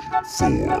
four.